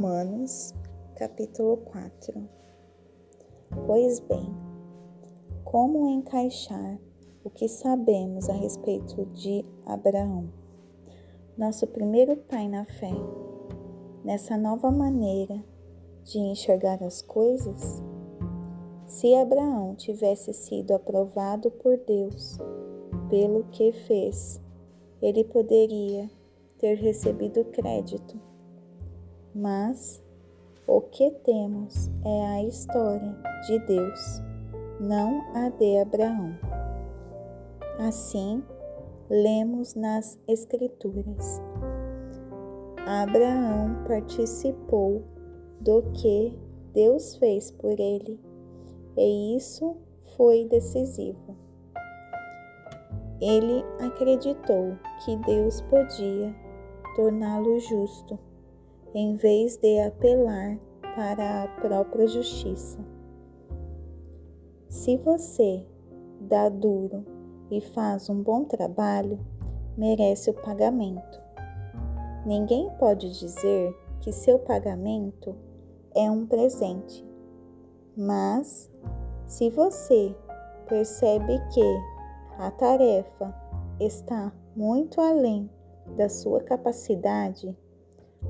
Romanos, capítulo 4. Pois bem, como encaixar o que sabemos a respeito de Abraão, nosso primeiro pai na fé, nessa nova maneira de enxergar as coisas? Se Abraão tivesse sido aprovado por Deus pelo que fez, ele poderia ter recebido crédito. Mas o que temos é a história de Deus, não a de Abraão. Assim, lemos nas Escrituras. Abraão participou do que Deus fez por ele, e isso foi decisivo. Ele acreditou que Deus podia torná-lo justo, em vez de apelar para a própria justiça. Se você dá duro e faz um bom trabalho, merece o pagamento. Ninguém pode dizer que seu pagamento é um presente, mas se você percebe que a tarefa está muito além da sua capacidade,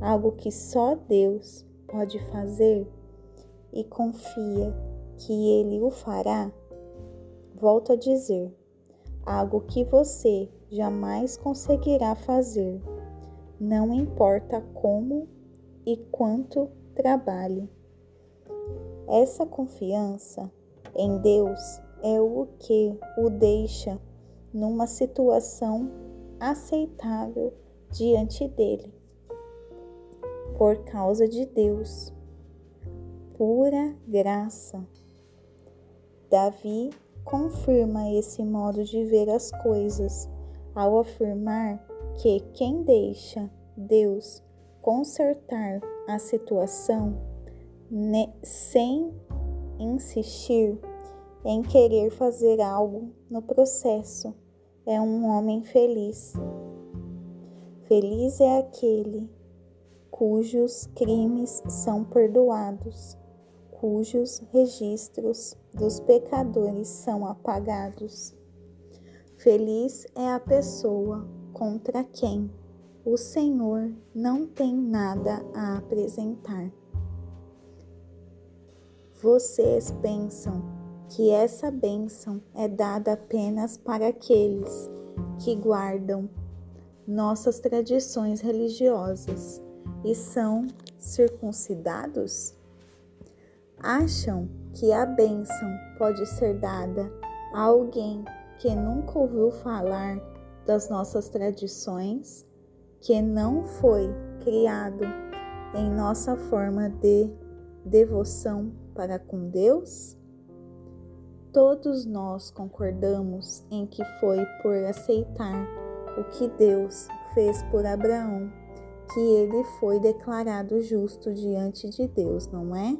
algo que só Deus pode fazer e confia que Ele o fará, volto a dizer, algo que você jamais conseguirá fazer, não importa como e quanto trabalhe. Essa confiança em Deus é o que o deixa numa situação aceitável diante dele. Por causa de Deus, pura graça. Davi confirma esse modo de ver as coisas ao afirmar que quem deixa Deus consertar a situação sem insistir em querer fazer algo no processo é um homem feliz. Feliz é aquele cujos crimes são perdoados, cujos registros dos pecadores são apagados. Feliz é a pessoa contra quem o Senhor não tem nada a apresentar. Vocês pensam que essa bênção é dada apenas para aqueles que guardam nossas tradições religiosas e são circuncidados? Acham que a bênção pode ser dada a alguém que nunca ouviu falar das nossas tradições, que não foi criado em nossa forma de devoção para com Deus? Todos nós concordamos em que foi por aceitar o que Deus fez por Abraão que ele foi declarado justo diante de Deus, não é?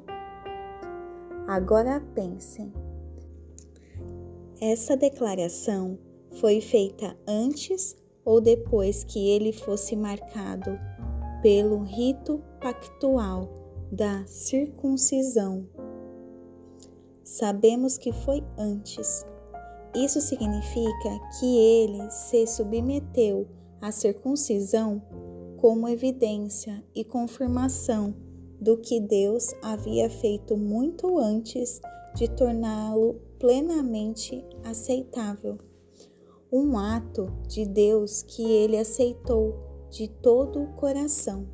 Agora pensem. Essa declaração foi feita antes ou depois que ele fosse marcado pelo rito pactual da circuncisão Sabemos que foi antes. Isso significa que ele se submeteu à circuncisão como evidência e confirmação do que Deus havia feito muito antes de torná-lo plenamente aceitável. Um ato de Deus que ele aceitou de todo o coração.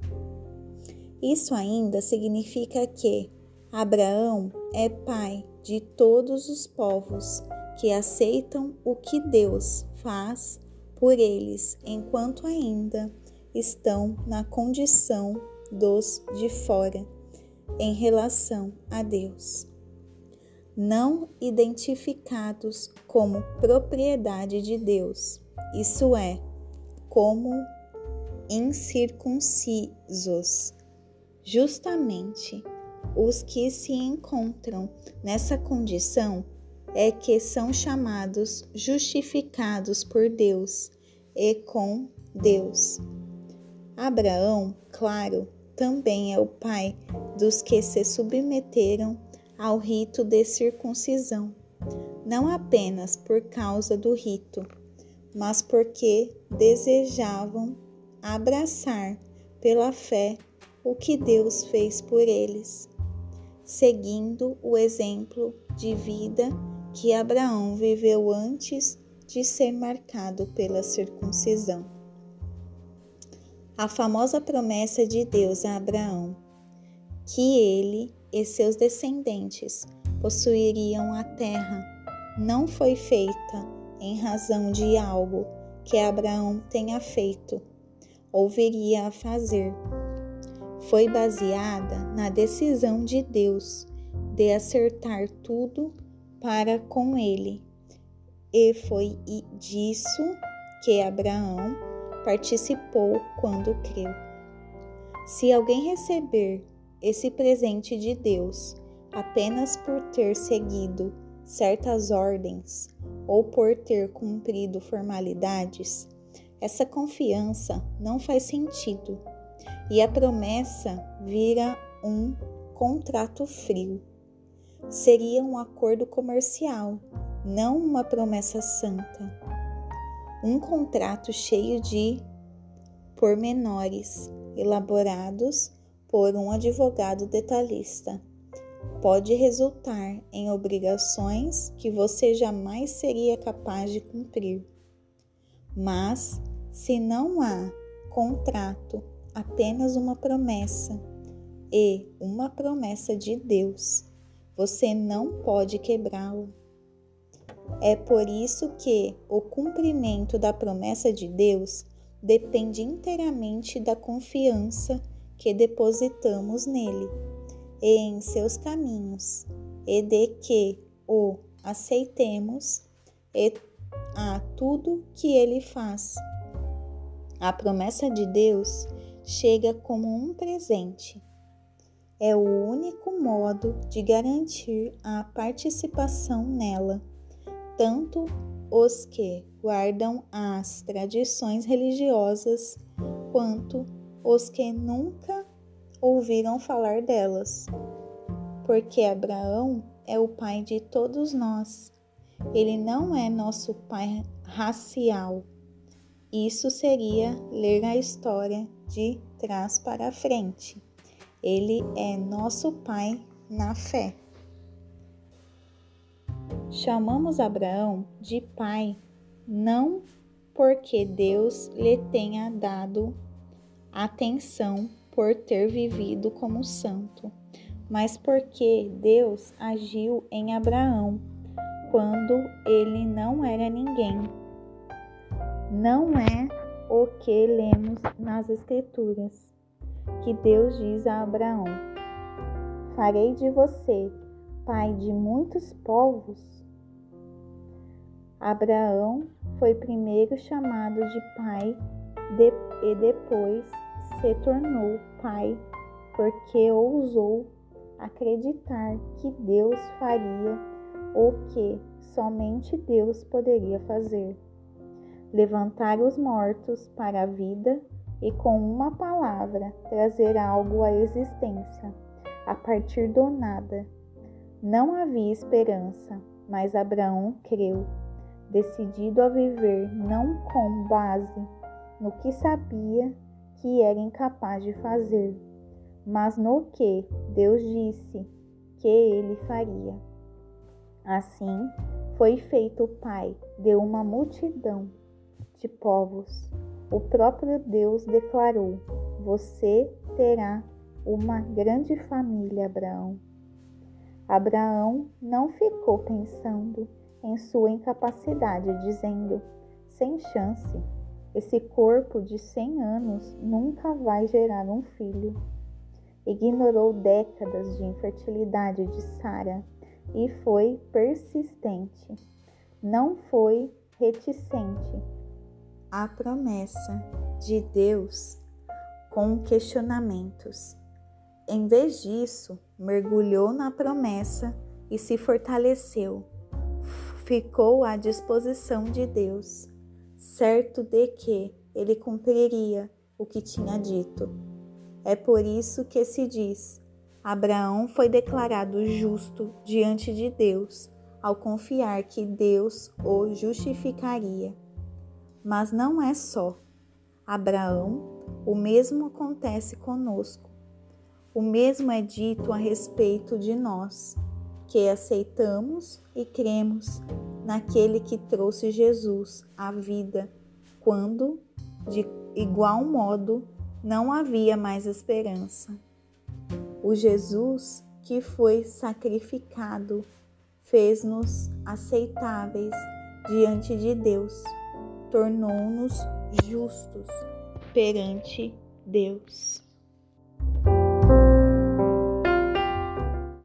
Isso ainda significa que Abraão é pai de todos os povos que aceitam o que Deus faz por eles enquanto ainda estão na condição dos de fora em relação a Deus, não identificados como propriedade de Deus, isso é, como incircuncisos, justamente os que se encontram nessa condição é que são chamados justificados por Deus e com Deus. Abraão, claro, também é o pai dos que se submeteram ao rito de circuncisão, não apenas por causa do rito, mas porque desejavam abraçar pela fé o que Deus fez por eles, seguindo o exemplo de vida que Abraão viveu antes de ser marcado pela circuncisão. A famosa promessa de Deus a Abraão, que ele e seus descendentes possuiriam a terra, não foi feita em razão de algo que Abraão tenha feito ou viria a fazer. Foi baseada na decisão de Deus de acertar tudo para com ele. E foi disso que Abraão participou quando creu. Se alguém receber esse presente de Deus apenas por ter seguido certas ordens ou por ter cumprido formalidades, essa confiança não faz sentido e a promessa vira um contrato frio. Seria um acordo comercial, não uma promessa santa. Um contrato cheio de pormenores elaborados por um advogado detalhista pode resultar em obrigações que você jamais seria capaz de cumprir. Mas se não há contrato, apenas uma promessa e uma promessa de Deus, você não pode quebrá-la. É por isso que o cumprimento da promessa de Deus depende inteiramente da confiança que depositamos nele e em seus caminhos, e de que o aceitemos e a tudo que ele faz. A promessa de Deus chega como um presente. É o único modo de garantir a participação nela, tanto os que guardam as tradições religiosas quanto os que nunca ouviram falar delas. Porque Abraão é o pai de todos nós. Ele não é nosso pai racial, isso seria ler a história de trás para frente. Ele é nosso Pai na fé. Chamamos Abraão de pai não porque Deus lhe tenha dado atenção por ter vivido como santo, mas porque Deus agiu em Abraão quando ele não era ninguém não é o que lemos nas Escrituras, que Deus diz a Abraão: Farei de você pai de muitos povos. Abraão foi primeiro chamado de pai de, e depois se tornou pai porque ousou acreditar que Deus faria o que somente Deus poderia fazer levantar os mortos para a vida e com uma palavra trazer algo à existência, a partir do nada. Não havia esperança, mas Abraão creu, decidido a viver não com base no que sabia que era incapaz de fazer, mas no que Deus disse que ele faria. Assim, foi feito pai de uma multidão de povos. O próprio Deus declarou: Você terá uma grande família, Abraão. Abraão não ficou pensando em sua incapacidade, dizendo: sem chance, esse corpo de cem anos nunca vai gerar um filho. Ignorou décadas de infertilidade de Sara e foi persistente. Não foi reticente a promessa de Deus com questionamentos. Em vez disso, mergulhou na promessa e se fortaleceu. Ficou à disposição de Deus, certo de que ele cumpriria o que tinha dito. É por isso que se diz: Abraão foi declarado justo diante de Deus ao confiar que Deus o justificaria. Mas não é só. Abraão, o mesmo acontece conosco. O mesmo é dito a respeito de nós, que aceitamos e cremos naquele que trouxe Jesus à vida, quando, de igual modo, não havia mais esperança. O Jesus que foi sacrificado fez-nos aceitáveis diante de Deus, tornou-nos justos perante Deus.